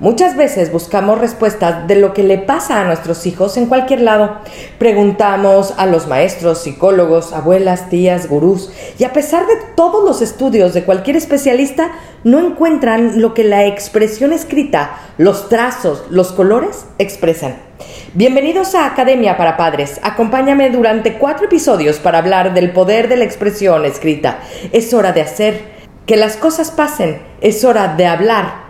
Muchas veces buscamos respuestas de lo que le pasa a nuestros hijos en cualquier lado. Preguntamos a los maestros, psicólogos, abuelas, tías, gurús, y a pesar de todos los estudios de cualquier especialista, no encuentran lo que la expresión escrita, los trazos, los colores expresan. Bienvenidos a Academia para Padres. Acompáñame durante cuatro episodios para hablar del poder de la expresión escrita. Es hora de hacer que las cosas pasen. Es hora de hablar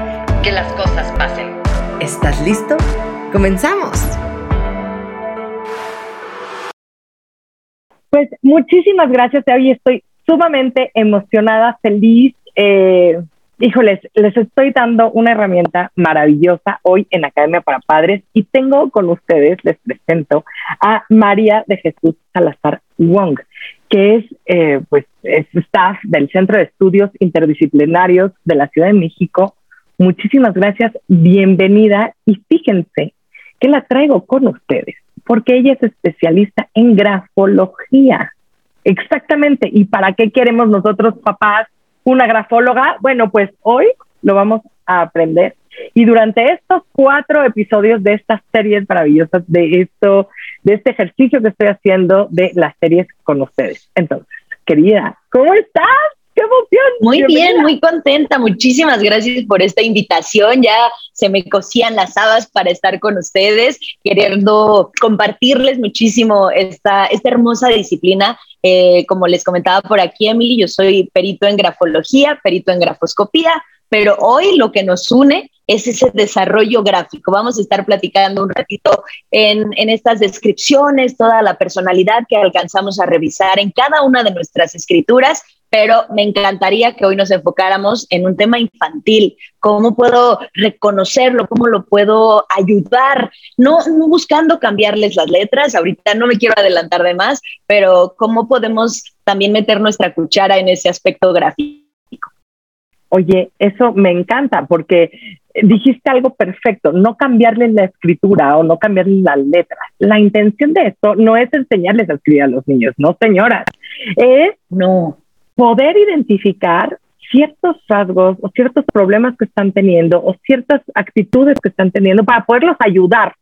que las cosas pasen. ¿Estás listo? ¡Comenzamos! Pues muchísimas gracias, hoy estoy sumamente emocionada, feliz. Eh, híjoles, les estoy dando una herramienta maravillosa hoy en Academia para Padres y tengo con ustedes, les presento a María de Jesús Salazar Wong, que es, eh, pues, es staff del Centro de Estudios Interdisciplinarios de la Ciudad de México Muchísimas gracias, bienvenida y fíjense que la traigo con ustedes porque ella es especialista en grafología. Exactamente. ¿Y para qué queremos nosotros, papás, una grafóloga? Bueno, pues hoy lo vamos a aprender. Y durante estos cuatro episodios de estas series maravillosas, de esto, de este ejercicio que estoy haciendo de las series con ustedes. Entonces, querida, ¿cómo estás? ¡Qué emoción! Muy bien, muy contenta. Muchísimas gracias por esta invitación. Ya se me cosían las habas para estar con ustedes, queriendo compartirles muchísimo esta, esta hermosa disciplina. Eh, como les comentaba por aquí, Emily, yo soy perito en grafología, perito en grafoscopía, pero hoy lo que nos une es ese desarrollo gráfico. Vamos a estar platicando un ratito en, en, estas descripciones, toda la personalidad que alcanzamos a revisar en cada una de nuestras escrituras pero me encantaría que hoy nos enfocáramos en un tema infantil, cómo puedo reconocerlo, cómo lo puedo ayudar, no, buscando cambiarles las letras, ahorita no me quiero adelantar de más, pero cómo podemos también meter nuestra cuchara en ese aspecto gráfico. Oye, eso me encanta porque dijiste algo perfecto, no cambiarles la escritura o no cambiarles las letras. La intención de esto no es enseñarles a escribir a los niños, no señoras, es no poder identificar ciertos rasgos o ciertos problemas que están teniendo o ciertas actitudes que están teniendo para poderlos ayudar.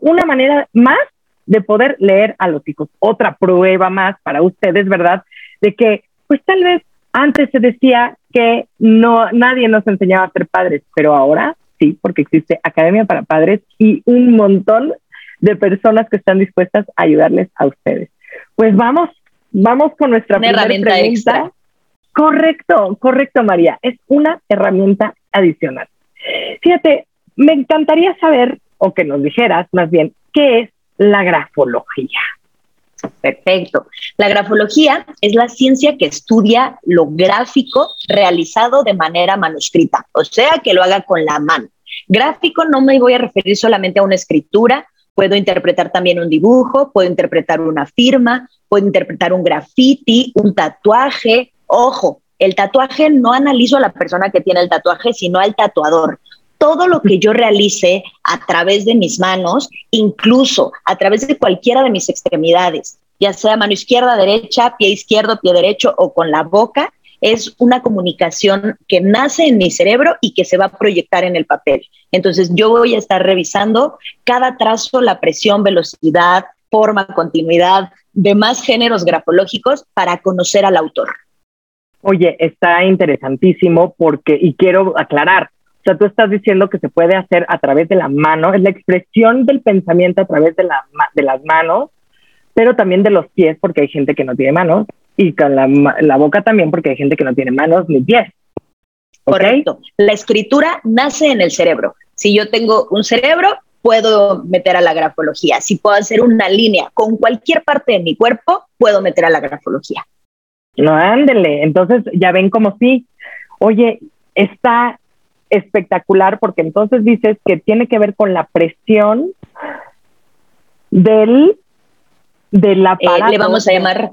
Una manera más de poder leer a los hijos. Otra prueba más para ustedes, ¿verdad? De que, pues tal vez antes se decía que no nadie nos enseñaba a ser padres, pero ahora sí, porque existe Academia para Padres y un montón de personas que están dispuestas a ayudarles a ustedes. Pues vamos, vamos con nuestra herramienta extra. Correcto, correcto, María. Es una herramienta adicional. Fíjate, me encantaría saber, o que nos dijeras más bien, qué es la grafología. Perfecto. La grafología es la ciencia que estudia lo gráfico realizado de manera manuscrita, o sea, que lo haga con la mano. Gráfico no me voy a referir solamente a una escritura, puedo interpretar también un dibujo, puedo interpretar una firma, puedo interpretar un graffiti, un tatuaje, Ojo, el tatuaje no analizo a la persona que tiene el tatuaje, sino al tatuador. Todo lo que yo realice a través de mis manos, incluso a través de cualquiera de mis extremidades, ya sea mano izquierda, derecha, pie izquierdo, pie derecho o con la boca, es una comunicación que nace en mi cerebro y que se va a proyectar en el papel. Entonces yo voy a estar revisando cada trazo, la presión, velocidad, forma, continuidad, demás géneros grafológicos para conocer al autor. Oye, está interesantísimo porque, y quiero aclarar, o sea, tú estás diciendo que se puede hacer a través de la mano, es la expresión del pensamiento a través de, la, de las manos, pero también de los pies, porque hay gente que no tiene manos, y con la boca también, porque hay gente que no tiene manos ni pies. Correcto. La escritura nace en el cerebro. Si yo tengo un cerebro, puedo meter a la grafología. Si puedo hacer una línea con cualquier parte de mi cuerpo, puedo meter a la grafología. No, ándele. Entonces ya ven como sí. Oye, está espectacular porque entonces dices que tiene que ver con la presión del del aparato. Eh, le vamos a llamar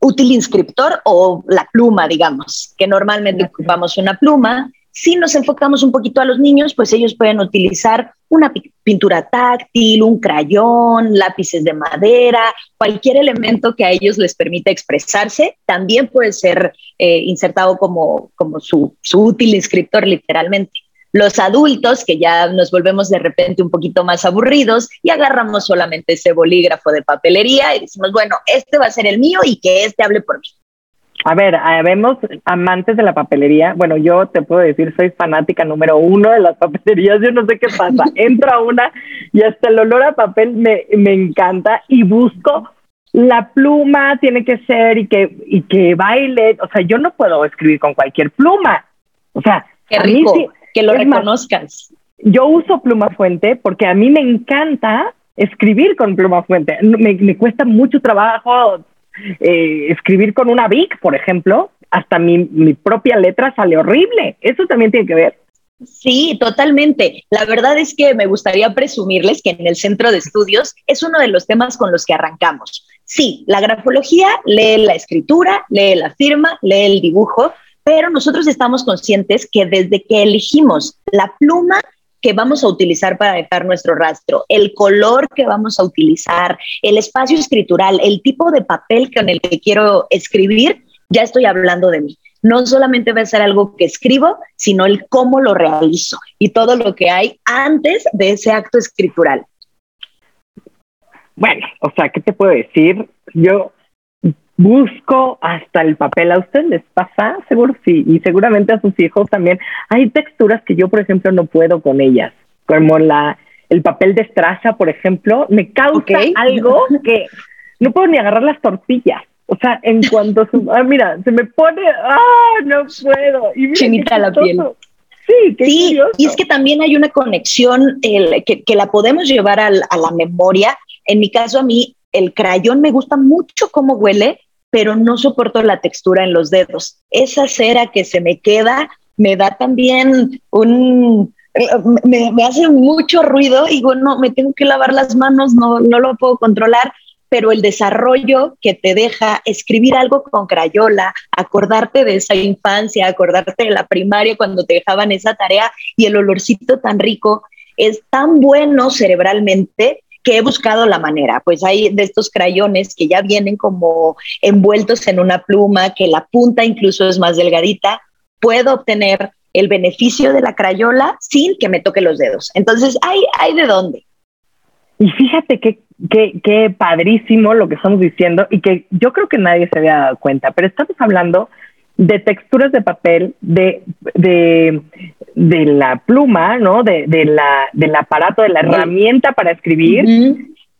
útil inscriptor o la pluma, digamos, que normalmente ocupamos una pluma. Si nos enfocamos un poquito a los niños, pues ellos pueden utilizar una pintura táctil, un crayón, lápices de madera, cualquier elemento que a ellos les permita expresarse, también puede ser eh, insertado como, como su, su útil inscriptor literalmente los adultos, que ya nos volvemos de repente un poquito más aburridos y agarramos solamente ese bolígrafo de papelería y decimos, bueno, este va a ser el mío y que este hable por mí. A ver, vemos amantes de la papelería. Bueno, yo te puedo decir, soy fanática número uno de las papelerías. Yo no sé qué pasa. Entro a una y hasta el olor a papel me, me encanta y busco la pluma tiene que ser y que, y que baile. O sea, yo no puedo escribir con cualquier pluma. O sea, Qué rico que lo reconozcas. yo uso pluma fuente porque a mí me encanta escribir con pluma fuente. Me, cuesta mucho trabajo eh, escribir con una Bic, por ejemplo. Hasta mi, mi propia letra sale horrible. Eso también tiene que ver. Sí, totalmente. La verdad es que me gustaría presumirles que en el centro de estudios es uno de los temas con los que arrancamos. Sí, la grafología lee la escritura, lee la firma, lee el dibujo, pero nosotros estamos conscientes que desde que elegimos la pluma que vamos a utilizar para dejar nuestro rastro, el color que vamos a utilizar, el espacio escritural, el tipo de papel con el que quiero escribir, ya estoy hablando de mí. No solamente va a ser algo que escribo, sino el cómo lo realizo y todo lo que hay antes de ese acto escritural. Bueno, o sea, ¿qué te puedo decir? Yo busco hasta el papel. ¿A usted les pasa? Seguro sí. Y seguramente a sus hijos también. Hay texturas que yo, por ejemplo, no puedo con ellas. Como la, el papel de estraza, por ejemplo, me causa algo que no puedo ni agarrar las tortillas. O sea, en cuanto se, ah, mira, se me pone, ah, no puedo. Y Chinita la piel. Sí, qué sí y es que también hay una conexión que, que, la podemos llevar a la memoria. En mi caso, a mí, el crayón me gusta mucho cómo huele, pero no soporto la textura en los dedos. Esa cera que se me queda me da también un, me, hace mucho ruido y bueno, me tengo que lavar las manos, no, no lo puedo controlar, pero el desarrollo que te deja escribir algo con crayola, acordarte de esa infancia, acordarte de la primaria cuando te dejaban esa tarea y el olorcito tan rico, es tan bueno cerebralmente que he buscado la manera. Pues hay de estos crayones que ya vienen como envueltos en una pluma, que la punta incluso es más delgadita. Puedo obtener el beneficio de la crayola sin que me toque los dedos. Entonces, hay, hay de dónde. Y fíjate qué, qué, qué padrísimo lo que estamos diciendo y que yo creo que nadie se había dado cuenta, pero estamos hablando de texturas de papel, de, de, de la pluma, ¿no? De, de, la, del aparato, de la herramienta para escribir.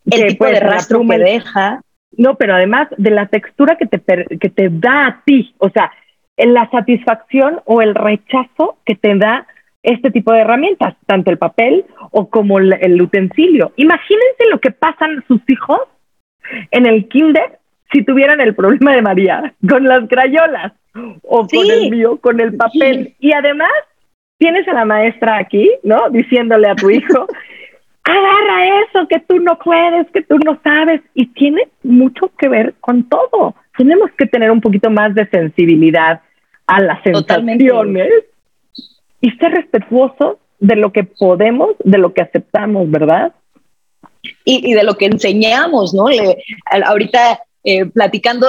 El tipo de rastro que deja. No, pero además de la textura que te, que te da a ti, o sea, en la satisfacción o el rechazo que te da este tipo de herramientas, tanto el papel o como el, el utensilio. Imagínense lo que pasan sus hijos en el kinder si tuvieran el problema de María con las crayolas o con el mío, con el papel. Y además tienes a la maestra aquí, ¿no? Diciéndole a tu hijo, agarra eso que tú no puedes, que tú no sabes. Y tiene mucho que ver con todo. Tenemos que tener un poquito más de sensibilidad a las sensaciones y ser respetuosos de lo que podemos, de lo que aceptamos, ¿verdad? Y, y de lo que enseñamos, ¿no? Le, ahorita eh, platicando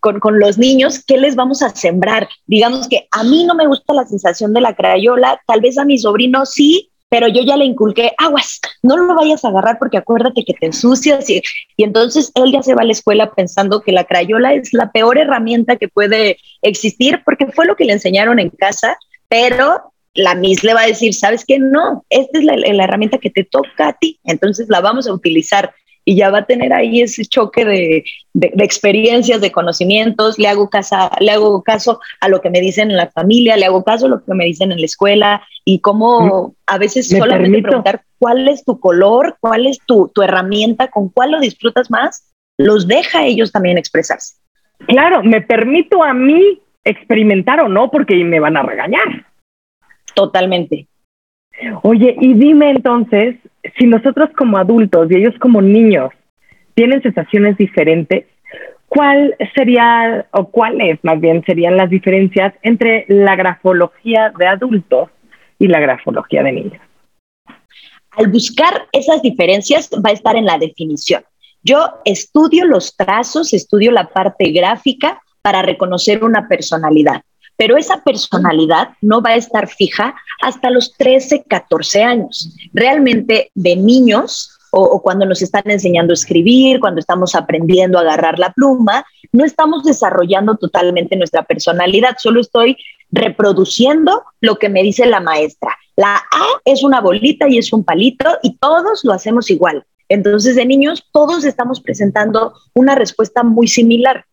con, los niños, ¿qué les vamos a sembrar? Digamos que a mí no me gusta la sensación de la crayola, tal vez a mi sobrino sí, pero yo ya le inculqué, aguas, no lo vayas a agarrar porque acuérdate que te ensucias y, y entonces él ya se va a la escuela pensando que la crayola es la peor herramienta que puede existir porque fue lo que le enseñaron en casa, pero la Miss le va a decir, ¿sabes qué? No, esta es la herramienta que te toca a ti, entonces la vamos a utilizar y ya va a tener ahí ese choque de, experiencias, de conocimientos, le hago, le hago caso a lo que me dicen en la familia, le hago caso a lo que me dicen en la escuela y cómo mm, a veces solamente preguntar cuál es tu color, cuál es tu, tu herramienta, con cuál lo disfrutas más, los deja a ellos también expresarse. Claro, me permito a mí experimentar o no porque me van a regañar. Totalmente. Oye, y dime entonces, si nosotros como adultos y ellos como niños tienen sensaciones diferentes, ¿cuál sería o cuáles más bien serían las diferencias entre la grafología de adultos y la grafología de niños? Al buscar esas diferencias va a estar en la definición. Yo estudio los trazos, estudio la parte gráfica para reconocer una personalidad pero esa personalidad no va a estar fija hasta los 13, 14 años. Realmente de niños o, cuando nos están enseñando a escribir, cuando estamos aprendiendo a agarrar la pluma, no estamos desarrollando totalmente nuestra personalidad, solo estoy reproduciendo lo que me dice la maestra. La A es una bolita y es un palito y todos lo hacemos igual. Entonces, de niños, todos estamos presentando una respuesta muy similar.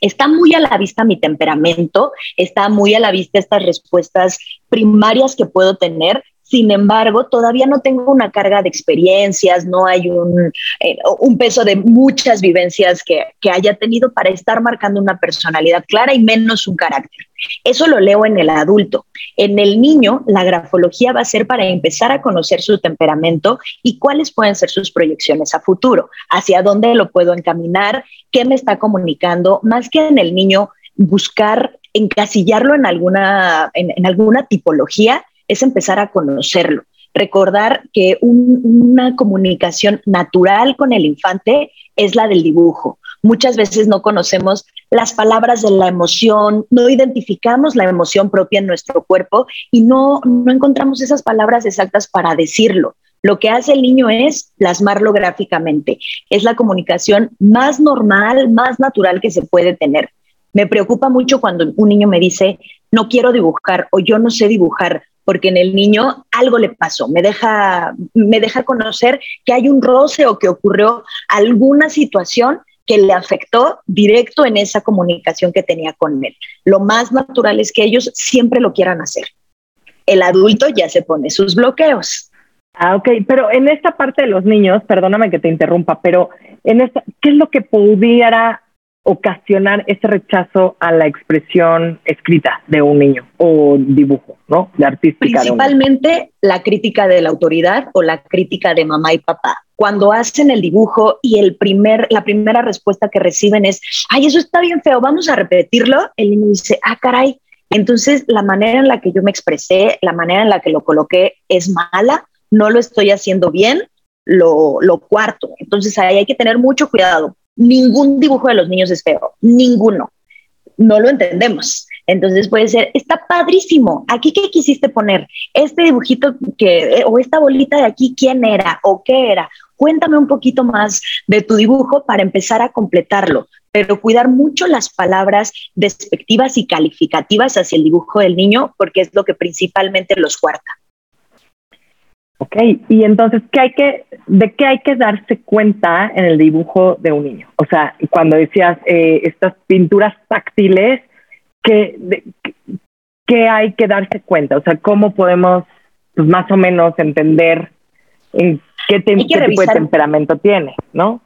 Está muy a la vista mi temperamento, está muy a la vista estas respuestas primarias que puedo tener, sin embargo, todavía no tengo una carga de experiencias, no hay un, eh, un peso de muchas vivencias que, que, haya tenido para estar marcando una personalidad clara y menos un carácter. Eso lo leo en el adulto. En el niño, la grafología va a ser para empezar a conocer su temperamento y cuáles pueden ser sus proyecciones a futuro, hacia dónde lo puedo encaminar, qué me está comunicando, más que en el niño buscar encasillarlo en alguna, en alguna tipología, es empezar a conocerlo. Recordar que una comunicación natural con el infante es la del dibujo. Muchas veces no conocemos las palabras de la emoción, no identificamos la emoción propia en nuestro cuerpo y no, no encontramos esas palabras exactas para decirlo. Lo que hace el niño es plasmarlo gráficamente. Es la comunicación más normal, más natural que se puede tener. Me preocupa mucho cuando un niño me dice, no quiero dibujar o yo no sé dibujar porque en el niño algo le pasó, me deja, me deja conocer que hay un roce o que ocurrió alguna situación que le afectó directo en esa comunicación que tenía con él. Lo más natural es que ellos siempre lo quieran hacer. El adulto ya se pone sus bloqueos. Ah, ok, pero en esta parte de los niños, perdóname que te interrumpa, pero en esta, ¿qué es lo que pudiera ocasionar ese rechazo a la expresión escrita de un niño o dibujo, ¿no? De artística. Principalmente la crítica de la autoridad o la crítica de mamá y papá. Cuando hacen el dibujo y el primer, la primera respuesta que reciben es, ay, eso está bien feo, vamos a repetirlo, el niño dice, ah, caray. Entonces, la manera en la que yo me expresé, la manera en la que lo coloqué es mala, no lo estoy haciendo bien, lo, lo cuarto. Entonces, ahí hay que tener mucho cuidado ningún dibujo de los niños es feo, ninguno. No lo entendemos. Entonces puede ser, está padrísimo. Aquí qué quisiste poner? Este dibujito que o esta bolita de aquí, ¿quién era o qué era? Cuéntame un poquito más de tu dibujo para empezar a completarlo, pero cuidar mucho las palabras despectivas y calificativas hacia el dibujo del niño porque es lo que principalmente los cuarta. Ok, y entonces, ¿qué hay que, ¿de qué hay que darse cuenta en el dibujo de un niño? O sea, cuando decías eh, estas pinturas táctiles, ¿qué, ¿qué hay que darse cuenta? O sea, ¿cómo podemos pues, más o menos entender en qué, tipo de temperamento tiene, no?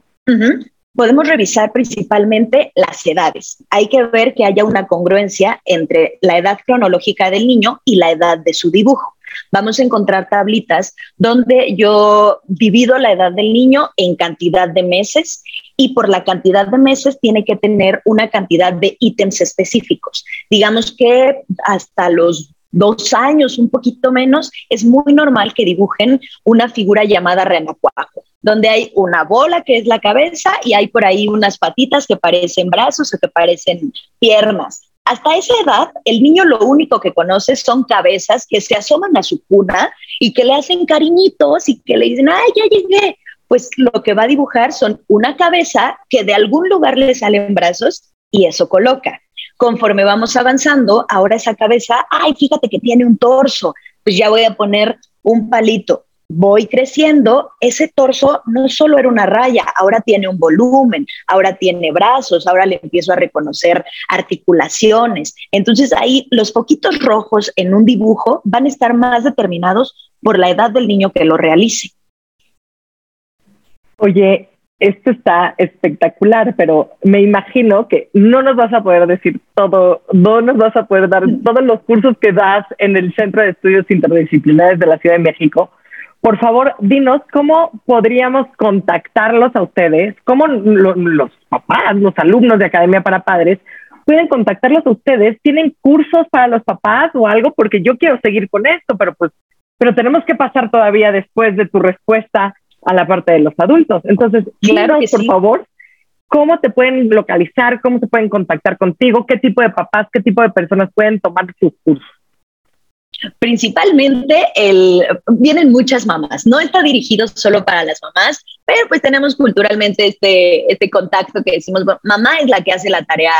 Podemos revisar principalmente las edades. Hay que ver que haya una congruencia entre la edad cronológica del niño y la edad de su dibujo vamos a encontrar tablitas donde yo divido la edad del niño en cantidad de meses y por la cantidad de meses tiene que tener una cantidad de ítems específicos. Digamos que hasta los dos años, un poquito menos, es muy normal que dibujen una figura llamada renacuajo, donde hay una bola que es la cabeza y hay por ahí unas patitas que parecen brazos o que parecen piernas. Hasta esa edad, el niño lo único que conoce son cabezas que se asoman a su cuna y que le hacen cariñitos y que le dicen, ay, ya llegué. Pues lo que va a dibujar son una cabeza que de algún lugar le salen brazos y eso coloca. Conforme vamos avanzando, ahora esa cabeza, ay, fíjate que tiene un torso, pues ya voy a poner un palito. Voy creciendo, ese torso no solo era una raya, ahora tiene un volumen, ahora tiene brazos, ahora le empiezo a reconocer articulaciones. Entonces ahí los poquitos rojos en un dibujo van a estar más determinados por la edad del niño que lo realice. Oye, esto está espectacular, pero me imagino que no nos vas a poder decir todo, no nos vas a poder dar todos los cursos que das en el Centro de Estudios Interdisciplinares de la Ciudad de México, por favor, dinos cómo podríamos contactarlos a ustedes, cómo los papás, los alumnos de Academia para Padres pueden contactarlos a ustedes. ¿Tienen cursos para los papás o algo? Porque yo quiero seguir con esto, pero pues, pero tenemos que pasar todavía después de tu respuesta a la parte de los adultos. Entonces, claro, por favor, ¿cómo te pueden localizar? ¿Cómo se pueden contactar contigo? ¿Qué tipo de papás, qué tipo de personas pueden tomar sus cursos? Principalmente el, vienen muchas mamás, no está dirigido solo para las mamás, pero pues tenemos culturalmente este, este contacto que decimos, mamá es la que hace la tarea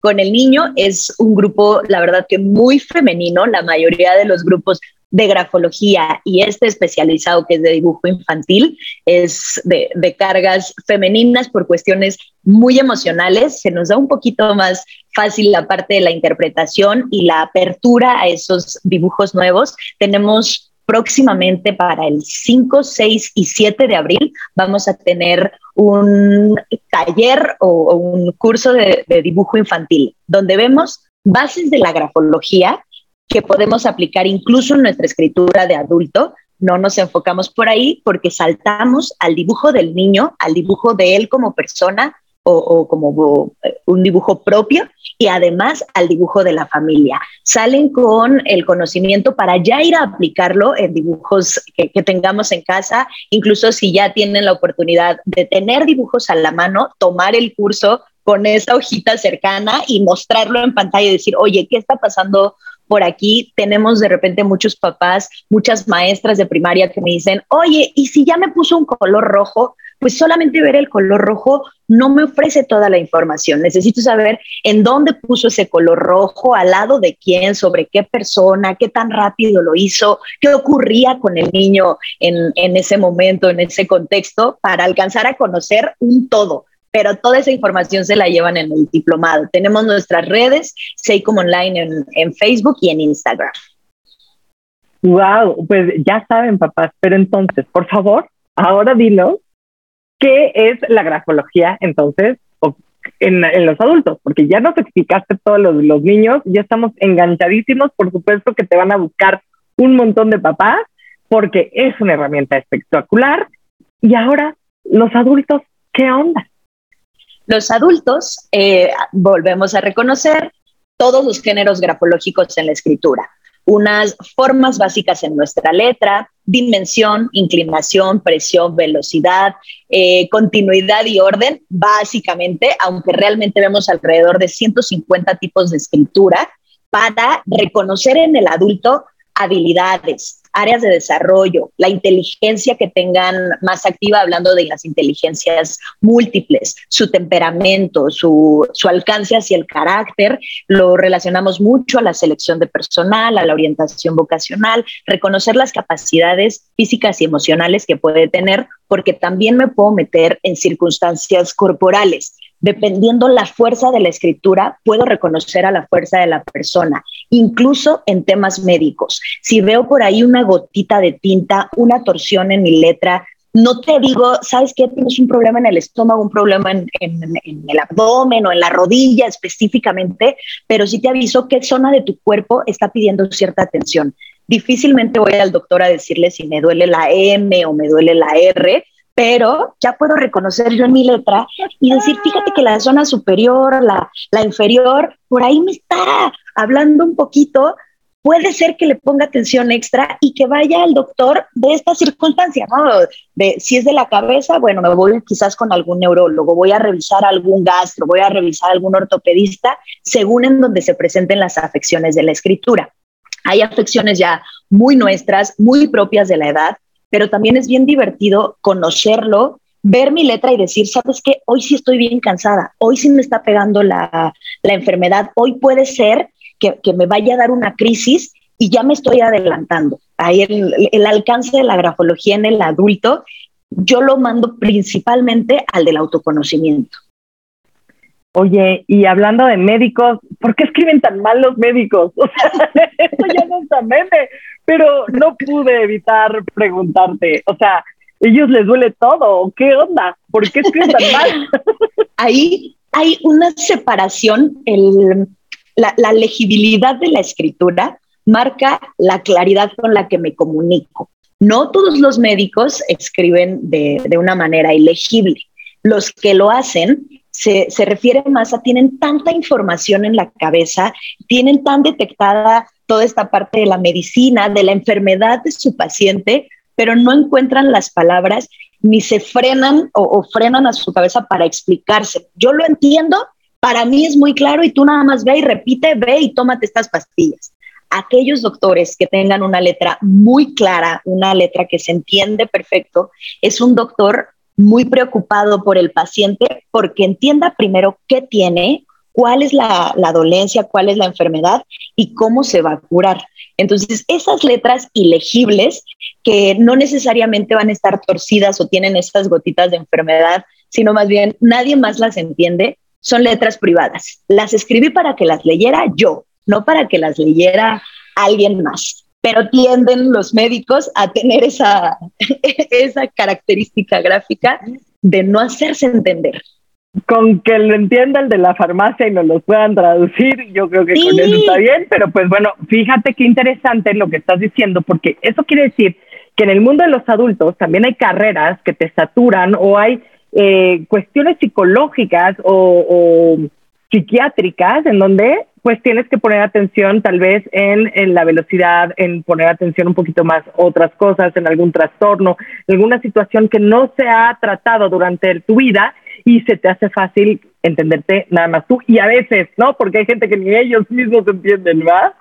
con el niño, es un grupo, la verdad que muy femenino, la mayoría de los grupos de grafología y este especializado que es de dibujo infantil es de, de, cargas femeninas por cuestiones muy emocionales. Se nos da un poquito más fácil la parte de la interpretación y la apertura a esos dibujos nuevos. Tenemos próximamente para el 5, 6 y 7 de abril vamos a tener un taller o, un curso de, de dibujo infantil donde vemos bases de la grafología que podemos aplicar incluso en nuestra escritura de adulto. No nos enfocamos por ahí porque saltamos al dibujo del niño, al dibujo de él como persona o, como eh, un dibujo propio y además al dibujo de la familia. Salen con el conocimiento para ya ir a aplicarlo en dibujos que, que, tengamos en casa, incluso si ya tienen la oportunidad de tener dibujos a la mano, tomar el curso con esa hojita cercana y mostrarlo en pantalla y decir, oye, ¿qué está pasando por aquí tenemos de repente muchos papás, muchas maestras de primaria que me dicen, oye, ¿y si ya me puso un color rojo? Pues solamente ver el color rojo no me ofrece toda la información. Necesito saber en dónde puso ese color rojo, al lado de quién, sobre qué persona, qué tan rápido lo hizo, qué ocurría con el niño en, en ese momento, en ese contexto, para alcanzar a conocer un todo pero toda esa información se la llevan en el diplomado. Tenemos nuestras redes, Seicom Online en, en Facebook y en Instagram. Wow, pues ya saben, papás, pero entonces, por favor, ahora dinos qué es la grafología entonces en, los adultos, porque ya nos explicaste todos los niños, ya estamos enganchadísimos, por supuesto que te van a buscar un montón de papás, porque es una herramienta espectacular. Y ahora, los adultos, ¿qué onda? Los adultos, eh, volvemos a reconocer todos los géneros grafológicos en la escritura, unas formas básicas en nuestra letra, dimensión, inclinación, presión, velocidad, eh, continuidad y orden, básicamente, aunque realmente vemos alrededor de 150 tipos de escritura, para reconocer en el adulto habilidades, áreas de desarrollo, la inteligencia que tengan más activa, hablando de las inteligencias múltiples, su temperamento, su, su alcance hacia el carácter, lo relacionamos mucho a la selección de personal, a la orientación vocacional, reconocer las capacidades físicas y emocionales que puede tener, porque también me puedo meter en circunstancias corporales. Dependiendo la fuerza de la escritura, puedo reconocer a la fuerza de la persona, incluso en temas médicos. Si veo por ahí una gotita de tinta, una torsión en mi letra, no te digo, ¿sabes qué? Tienes un problema en el estómago, un problema en, el abdomen o en la rodilla específicamente, pero sí te aviso qué zona de tu cuerpo está pidiendo cierta atención. Difícilmente voy al doctor a decirle si me duele la M o me duele la R, pero ya puedo reconocer yo en mi letra y decir, fíjate que la zona superior, la, la inferior, por ahí me está hablando un poquito, puede ser que le ponga atención extra y que vaya al doctor de esta circunstancia, ¿no? De si es de la cabeza, bueno, me voy quizás con algún neurólogo, voy a revisar algún gastro, voy a revisar algún ortopedista, según en donde se presenten las afecciones de la escritura. Hay afecciones ya muy nuestras, muy propias de la edad, pero también es bien divertido conocerlo, ver mi letra y decir, sabes qué, hoy sí estoy bien cansada, hoy sí me está pegando la, enfermedad, hoy puede ser que, que me vaya a dar una crisis y ya me estoy adelantando. ahí el, alcance de la grafología en el adulto, yo lo mando principalmente al del autoconocimiento. Oye, y hablando de médicos, ¿por qué escriben tan mal los médicos? O sea, esto ya no está meme, pero no pude evitar preguntarte, o sea, ellos les duele todo, ¿qué onda? ¿Por qué escriben tan mal? Ahí hay una separación, el, la, legibilidad de la escritura marca la claridad con la que me comunico. No todos los médicos escriben de, una manera ilegible. Los que lo hacen se, se refiere más a tienen tanta información en la cabeza, tienen tan detectada toda esta parte de la medicina, de la enfermedad de su paciente, pero no encuentran las palabras ni se frenan o, frenan a su cabeza para explicarse. Yo lo entiendo, para mí es muy claro y tú nada más ve y repite, ve y tómate estas pastillas. Aquellos doctores que tengan una letra muy clara, una letra que se entiende perfecto, es un doctor muy preocupado por el paciente porque entienda primero qué tiene, cuál es la, dolencia, cuál es la enfermedad y cómo se va a curar. Entonces, esas letras ilegibles que no necesariamente van a estar torcidas o tienen estas gotitas de enfermedad, sino más bien nadie más las entiende, son letras privadas. Las escribí para que las leyera yo, no para que las leyera alguien más. Pero tienden los médicos a tener esa, esa característica gráfica de no hacerse entender. Con que lo entienda el de la farmacia y nos lo puedan traducir, yo creo que con eso está bien, pero pues bueno, fíjate qué interesante lo que estás diciendo, porque eso quiere decir que en el mundo de los adultos también hay carreras que te saturan o hay eh, cuestiones psicológicas o, psiquiátricas en donde pues tienes que poner atención tal vez en, en, la velocidad, en poner atención un poquito más otras cosas, en algún trastorno, alguna situación que no se ha tratado durante tu vida y se te hace fácil entenderte nada más tú y a veces, ¿no? Porque hay gente que ni ellos mismos entienden, ¿va?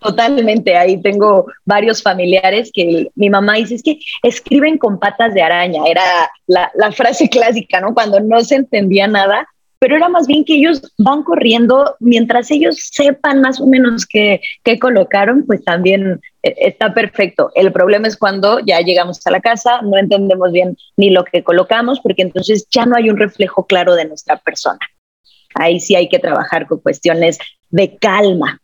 Totalmente, ahí tengo varios familiares que mi mamá dice, es que escriben con patas de araña, era la, frase clásica, ¿no? Cuando no se entendía nada, pero era más bien que ellos van corriendo mientras ellos sepan más o menos qué, qué colocaron, pues también eh, está perfecto. El problema es cuando ya llegamos a la casa, no entendemos bien ni lo que colocamos, porque entonces ya no hay un reflejo claro de nuestra persona. Ahí sí hay que trabajar con cuestiones de calma,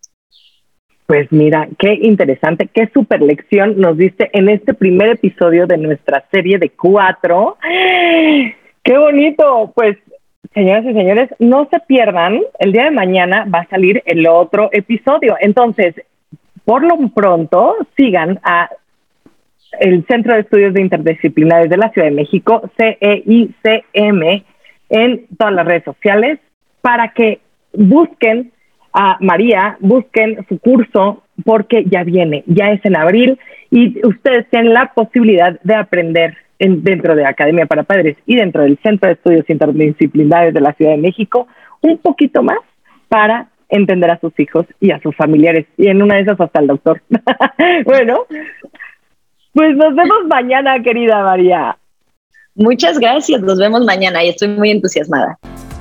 pues mira, qué interesante, qué super lección nos diste en este primer episodio de nuestra serie de cuatro. ¡Qué bonito! Pues, señoras y señores, no se pierdan, el día de mañana va a salir el otro episodio. Entonces, por lo pronto, sigan a el Centro de Estudios de Interdisciplinares de la Ciudad de México, CEICM, en todas las redes sociales para que busquen a María, busquen su curso porque ya viene, ya es en abril y ustedes tienen la posibilidad de aprender dentro de Academia para Padres y dentro del Centro de Estudios Interdisciplinares de la Ciudad de México un poquito más para entender a sus hijos y a sus familiares y en una de esas hasta el doctor. bueno, pues nos vemos mañana, querida María. Muchas gracias, nos vemos mañana y estoy muy entusiasmada.